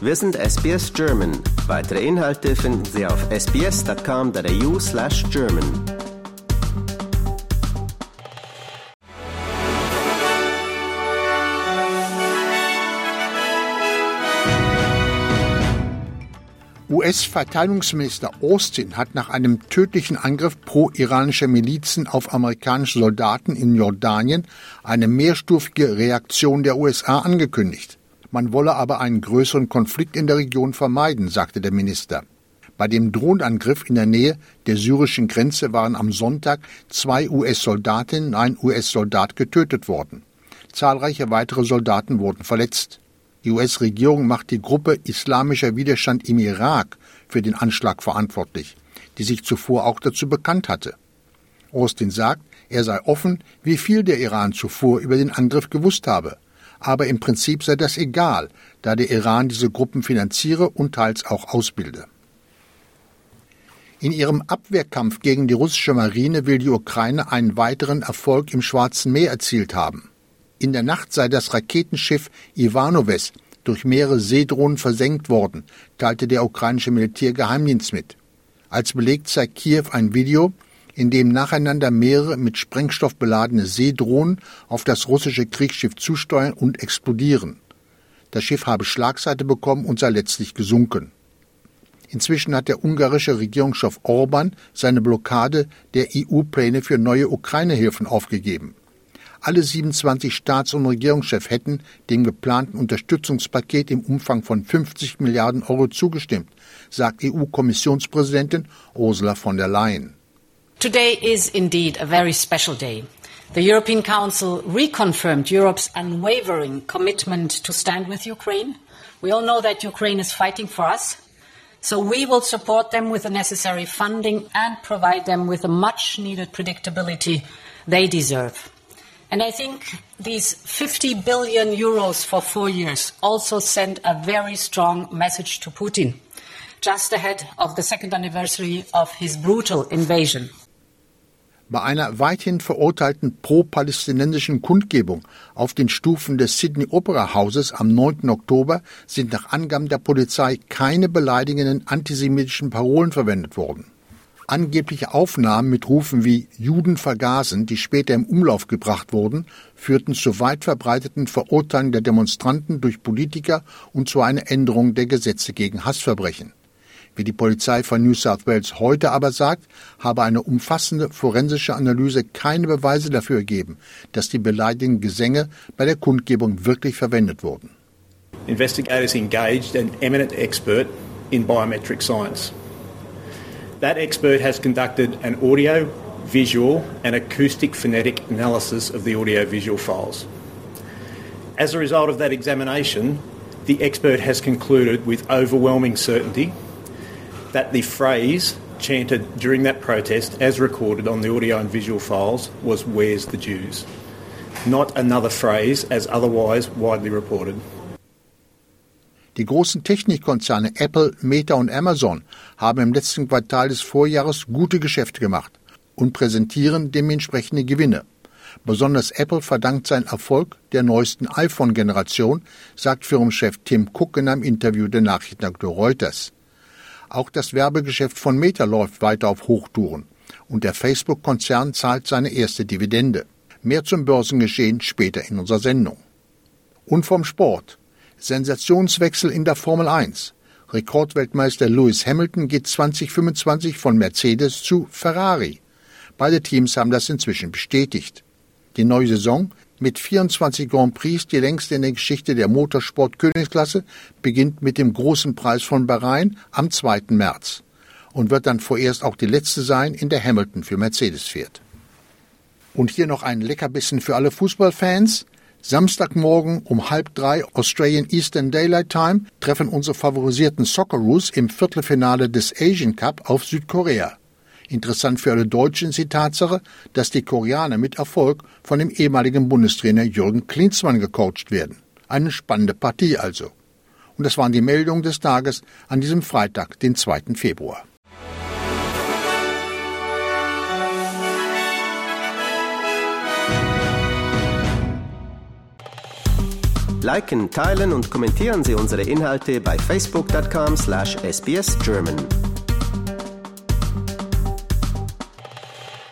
Wir sind SBS German. Weitere Inhalte finden Sie auf sbs.com.au slash German. US-Verteidigungsminister Austin hat nach einem tödlichen Angriff pro-iranischer Milizen auf amerikanische Soldaten in Jordanien eine mehrstufige Reaktion der USA angekündigt. Man wolle aber einen größeren Konflikt in der Region vermeiden, sagte der Minister. Bei dem Drohnenangriff in der Nähe der syrischen Grenze waren am Sonntag zwei US-Soldatinnen ein US-Soldat getötet worden. Zahlreiche weitere Soldaten wurden verletzt. Die US-Regierung macht die Gruppe Islamischer Widerstand im Irak für den Anschlag verantwortlich, die sich zuvor auch dazu bekannt hatte. Austin sagt, er sei offen, wie viel der Iran zuvor über den Angriff gewusst habe. Aber im Prinzip sei das egal, da der Iran diese Gruppen finanziere und teils auch ausbilde. In ihrem Abwehrkampf gegen die russische Marine will die Ukraine einen weiteren Erfolg im Schwarzen Meer erzielt haben. In der Nacht sei das Raketenschiff Ivanoves durch mehrere Seedrohnen versenkt worden, teilte der ukrainische Militärgeheimdienst mit. Als Beleg zeigt Kiew ein Video, in dem nacheinander mehrere mit Sprengstoff beladene Seedrohnen auf das russische Kriegsschiff zusteuern und explodieren. Das Schiff habe Schlagseite bekommen und sei letztlich gesunken. Inzwischen hat der ungarische Regierungschef Orban seine Blockade der EU-Pläne für neue Ukraine-Hilfen aufgegeben. Alle 27 Staats- und Regierungschefs hätten dem geplanten Unterstützungspaket im Umfang von 50 Milliarden Euro zugestimmt, sagt EU-Kommissionspräsidentin Ursula von der Leyen. Today is indeed a very special day. The European Council reconfirmed Europe's unwavering commitment to stand with Ukraine. We all know that Ukraine is fighting for us. So we will support them with the necessary funding and provide them with the much needed predictability they deserve. And I think these 50 billion euros for four years also send a very strong message to Putin, just ahead of the second anniversary of his brutal invasion. Bei einer weithin verurteilten pro-palästinensischen Kundgebung auf den Stufen des Sydney Opera Hauses am 9. Oktober sind nach Angaben der Polizei keine beleidigenden antisemitischen Parolen verwendet worden. Angebliche Aufnahmen mit Rufen wie Juden vergasen, die später im Umlauf gebracht wurden, führten zu weit verbreiteten Verurteilungen der Demonstranten durch Politiker und zu einer Änderung der Gesetze gegen Hassverbrechen. Wie die Polizei von New South Wales heute aber sagt, habe eine umfassende forensische Analyse keine Beweise dafür ergeben, dass die beleidigenden Gesänge bei der Kundgebung wirklich verwendet wurden. Investigators engaged an eminent expert in biometric science. That expert has conducted an audio, visual, and acoustic phonetic analysis of the audio visual files. As a result of that examination, the expert has concluded with overwhelming certainty that the phrase chanted during that protest, as recorded on the audio and visual files, was Where's the Jews? Not another phrase as otherwise widely reported. Die großen Technikkonzerne Apple, Meta und Amazon haben im letzten Quartal des Vorjahres gute Geschäfte gemacht und präsentieren dementsprechende Gewinne. Besonders Apple verdankt seinen Erfolg der neuesten iPhone-Generation, sagt Firmenchef Tim Cook in einem Interview der Nachrichtenagentur Reuters. Auch das Werbegeschäft von Meta läuft weiter auf Hochtouren und der Facebook-Konzern zahlt seine erste Dividende. Mehr zum Börsengeschehen später in unserer Sendung. Und vom Sport. Sensationswechsel in der Formel 1. Rekordweltmeister Lewis Hamilton geht 2025 von Mercedes zu Ferrari. Beide Teams haben das inzwischen bestätigt. Die neue Saison mit 24 Grand Prix, die längste in der Geschichte der Motorsport-Königsklasse, beginnt mit dem großen Preis von Bahrain am 2. März und wird dann vorerst auch die letzte sein, in der Hamilton für Mercedes fährt. Und hier noch ein Leckerbissen für alle Fußballfans. Samstagmorgen um halb drei Australian Eastern Daylight Time treffen unsere favorisierten Socceroos im Viertelfinale des Asian Cup auf Südkorea. Interessant für alle Deutschen ist die Tatsache, dass die Koreaner mit Erfolg von dem ehemaligen Bundestrainer Jürgen Klinsmann gecoacht werden. Eine spannende Partie also. Und das waren die Meldungen des Tages an diesem Freitag, den 2. Februar. Liken, teilen und kommentieren Sie unsere Inhalte bei facebook.com/sbsgerman.